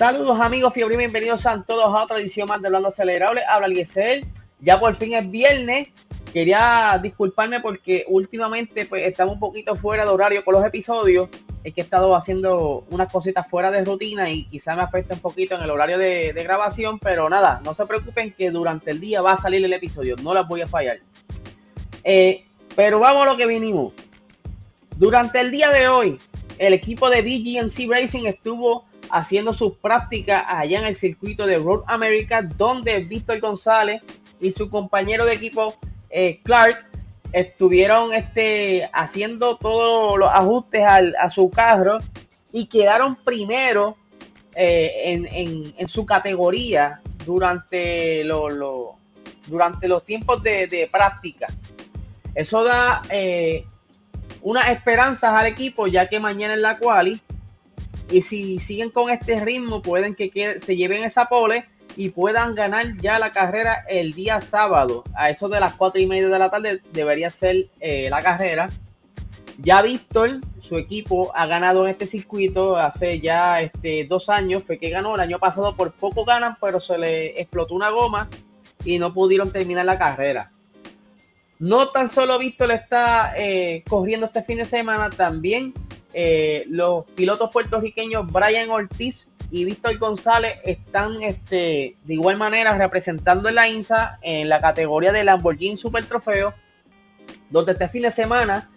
Saludos amigos, fiebre bienvenidos a todos a otra edición más de Hablando Acelerable. Habla Eliezer, ya por fin es viernes. Quería disculparme porque últimamente pues, estamos un poquito fuera de horario con los episodios. Es que he estado haciendo unas cositas fuera de rutina y quizá me afecta un poquito en el horario de, grabación, pero nada, no se preocupen que durante el día va a salir el episodio, no las voy a fallar. Eh, pero vamos a lo que vinimos. Durante el día de hoy, el equipo de BGMC Racing estuvo haciendo sus prácticas allá en el circuito de Road America, donde Víctor González y su compañero de equipo eh, Clark estuvieron este, haciendo todos los ajustes a su carro y quedaron primero eh, en, su categoría durante, durante los tiempos de, práctica. Eso da eh, unas esperanzas al equipo, ya que mañana en la quali y si siguen con este ritmo, pueden que se lleven esa pole y puedan ganar ya la carrera el día sábado. A eso de las 4 y media de la tarde debería ser eh, la carrera. Ya Víctor, su equipo, ha ganado en este circuito hace ya este, dos años. Fue que ganó el año pasado por poco ganan, pero se le explotó una goma y no pudieron terminar la carrera. No tan solo Víctor está eh, corriendo este fin de semana, también eh, los pilotos puertorriqueños Brian Ortiz y Víctor González están este, de igual manera representando en la INSA en la categoría de Lamborghini Super Trofeo, donde este fin de semana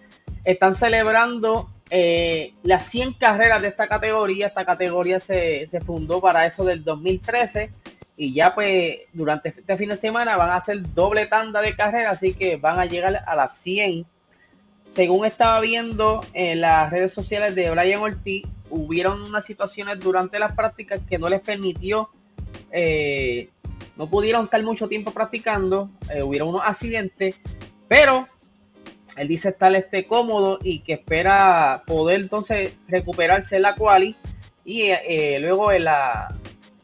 están celebrando eh, las 100 carreras de esta categoría. Esta categoría se, se, fundó para eso del 2013 y ya pues durante este fin de semana van a hacer doble tanda de carreras, así que van a llegar a las 100 según estaba viendo en las redes sociales de Brian Ortiz, hubieron unas situaciones durante las prácticas que no les permitió, eh, no pudieron estar mucho tiempo practicando, eh, hubieron unos accidentes, pero él dice estar este, cómodo y que espera poder entonces recuperarse la quali y eh, luego en la,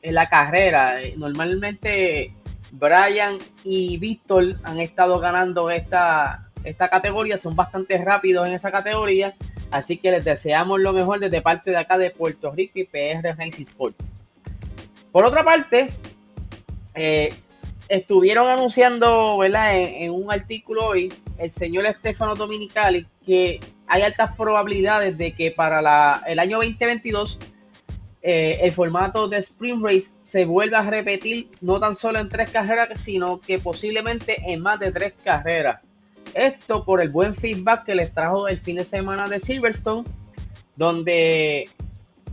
en la carrera. Normalmente Brian y Víctor han estado ganando esta, esta categoría, son bastante rápidos en esa categoría, así que les deseamos lo mejor desde parte de acá de Puerto Rico y PR Racing Sports. Por otra parte, eh, estuvieron anunciando ¿verdad? En, un artículo hoy el señor Estefano Dominicali que hay altas probabilidades de que para el año 2022 eh, el formato de Sprint Race se vuelva a repetir no tan solo en tres carreras, sino que posiblemente en más de tres carreras. Esto por el buen feedback que les trajo el fin de semana de Silverstone, donde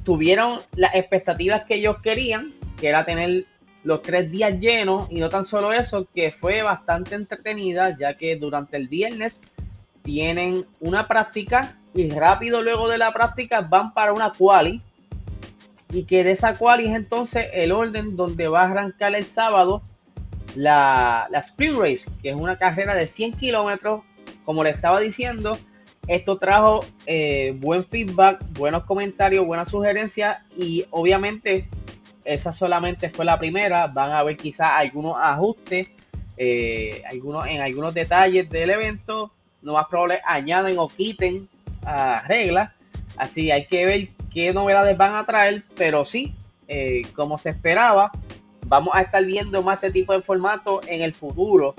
tuvieron las expectativas que ellos querían, que era tener los tres días llenos y no tan solo eso, que fue bastante entretenida, ya que durante el viernes tienen una práctica y rápido luego de la práctica van para una quali y que de esa quali es entonces el orden donde va a arrancar el sábado la, la Sprint Race, que es una carrera de 100 kilómetros. Como le estaba diciendo, esto trajo eh, buen feedback, buenos comentarios, buenas sugerencias y obviamente esa solamente fue la primera. Van a ver quizás algunos ajustes eh, algunos, en algunos detalles del evento. No más probable añaden o quiten a reglas. Así hay que ver qué novedades van a traer, pero sí, eh, como se esperaba, vamos a estar viendo más este tipo de formato en el futuro.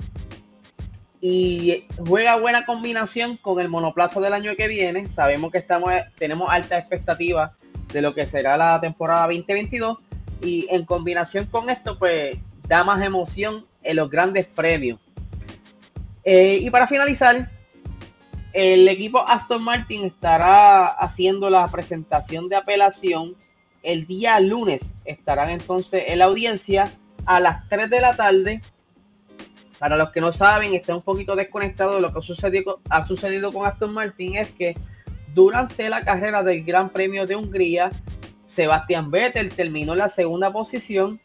Y juega buena combinación con el monoplazo del año que viene. Sabemos que estamos, tenemos alta expectativa de lo que será la temporada 2022. Y en combinación con esto, pues da más emoción en los grandes premios. Eh, y para finalizar, el equipo Aston Martin estará haciendo la presentación de apelación el día lunes estarán entonces en la audiencia a las 3 de la tarde. Para los que no saben, está un poquito desconectado de lo que ha sucedido con Aston Martin, es que durante la carrera del Gran Premio de Hungría, Sebastián Vettel terminó en la segunda posición,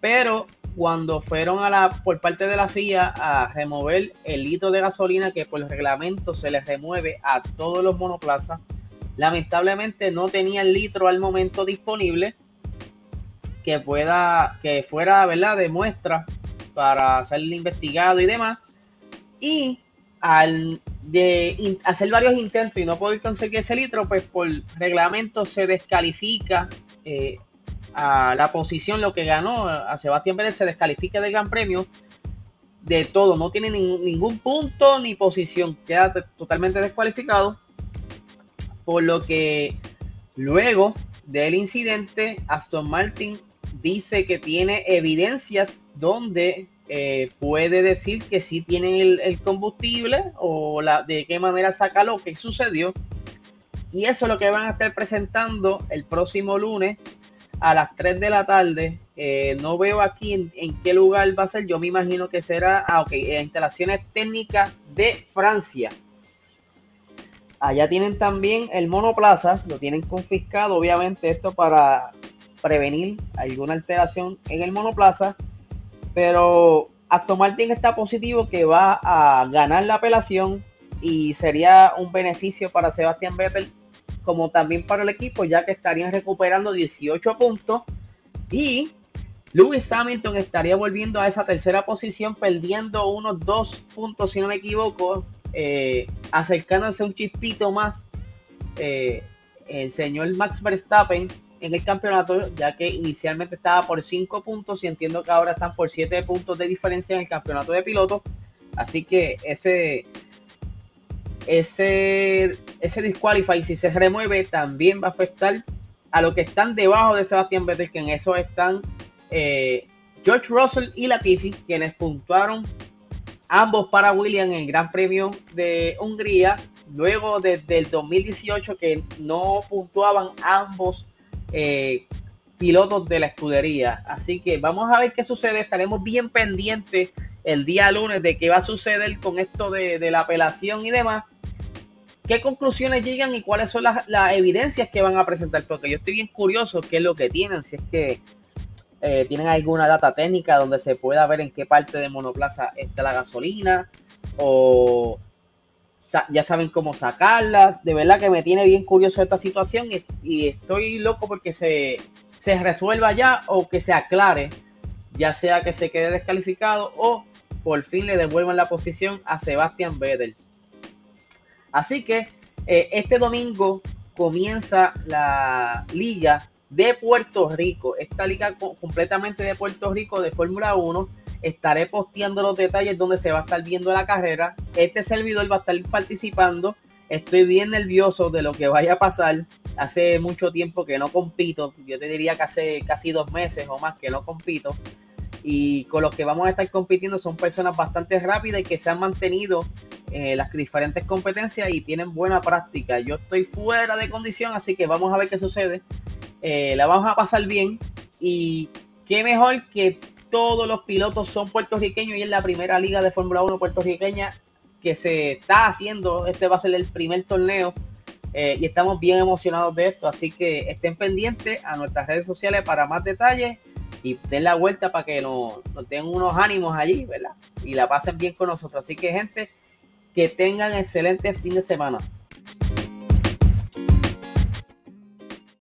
pero cuando fueron a la por parte de la FIA a remover el litro de gasolina que por el reglamento se les remueve a todos los monoplazas, lamentablemente no tenía el litro al momento disponible que pueda que fuera verdad de muestra para ser investigado y demás. Y al de hacer varios intentos y no poder conseguir ese litro pues por reglamento se descalifica eh, a la posición, lo que ganó a Sebastián Vettel se descalifica del Gran Premio de todo, no tiene ningún punto ni posición, queda totalmente descualificado, por lo que luego del incidente Aston Martin dice que tiene evidencias donde eh, puede decir que sí tienen el, combustible o la, de qué manera saca lo que sucedió. Y eso es lo que van a estar presentando el próximo lunes a las 3 de la tarde. Eh, no veo aquí en, qué lugar va a ser. Yo me imagino que será, ah, ok, instalaciones técnicas de Francia. Allá tienen también el monoplaza, lo tienen confiscado, obviamente esto para prevenir alguna alteración en el monoplaza. Pero Aston Martin está positivo que va a ganar la apelación y sería un beneficio para Sebastián Vettel como también para el equipo ya que estarían recuperando 18 puntos y Lewis Hamilton estaría volviendo a esa tercera posición perdiendo unos dos puntos si no me equivoco eh, acercándose un chispito más eh, el señor Max Verstappen en el campeonato, ya que inicialmente estaba por 5 puntos y entiendo que ahora están por 7 puntos de diferencia en el campeonato de pilotos. Así que ese, ese, ese disqualify, si se remueve, también va a afectar a los que están debajo de Sebastián Vettel, que en eso están eh, George Russell y Latifi, quienes puntuaron ambos para William en el Gran Premio de Hungría. Luego desde el 2018 que no puntuaban ambos eh, pilotos de la escudería. Así que vamos a ver qué sucede. Estaremos bien pendientes el día lunes de qué va a suceder con esto de, la apelación y demás. ¿Qué conclusiones llegan y cuáles son las, evidencias que van a presentar? Porque yo estoy bien curioso qué es lo que tienen, si es que eh, tienen alguna data técnica donde se pueda ver en qué parte de monoplaza está la gasolina o ya saben cómo sacarla. De verdad que me tiene bien curioso esta situación y, estoy loco porque se, se, resuelva ya o que se aclare, ya sea que se quede descalificado o por fin le devuelvan la posición a Sebastian Vettel. Así que eh, este domingo comienza la liga de Puerto Rico, esta liga completamente de Puerto Rico de Fórmula 1 Estaré posteando los detalles donde se va a estar viendo la carrera. Este servidor va a estar participando. Estoy bien nervioso de lo que vaya a pasar. Hace mucho tiempo que no compito. Yo te diría que hace casi dos meses o más que no compito. Y con los que vamos a estar compitiendo son personas bastante rápidas y que se han mantenido en las diferentes competencias y tienen buena práctica. Yo estoy fuera de condición, así que vamos a ver qué sucede. Eh, la vamos a pasar bien y qué mejor que todos los pilotos son puertorriqueños y es la primera liga de Fórmula 1 puertorriqueña que se está haciendo. Este va a ser el primer torneo eh, y estamos bien emocionados de esto. Así que estén pendientes a nuestras redes sociales para más detalles y den la vuelta para que nos, nos den unos ánimos allí, ¿verdad? Y la pasen bien con nosotros. Así que, gente, que tengan excelente fin de semana.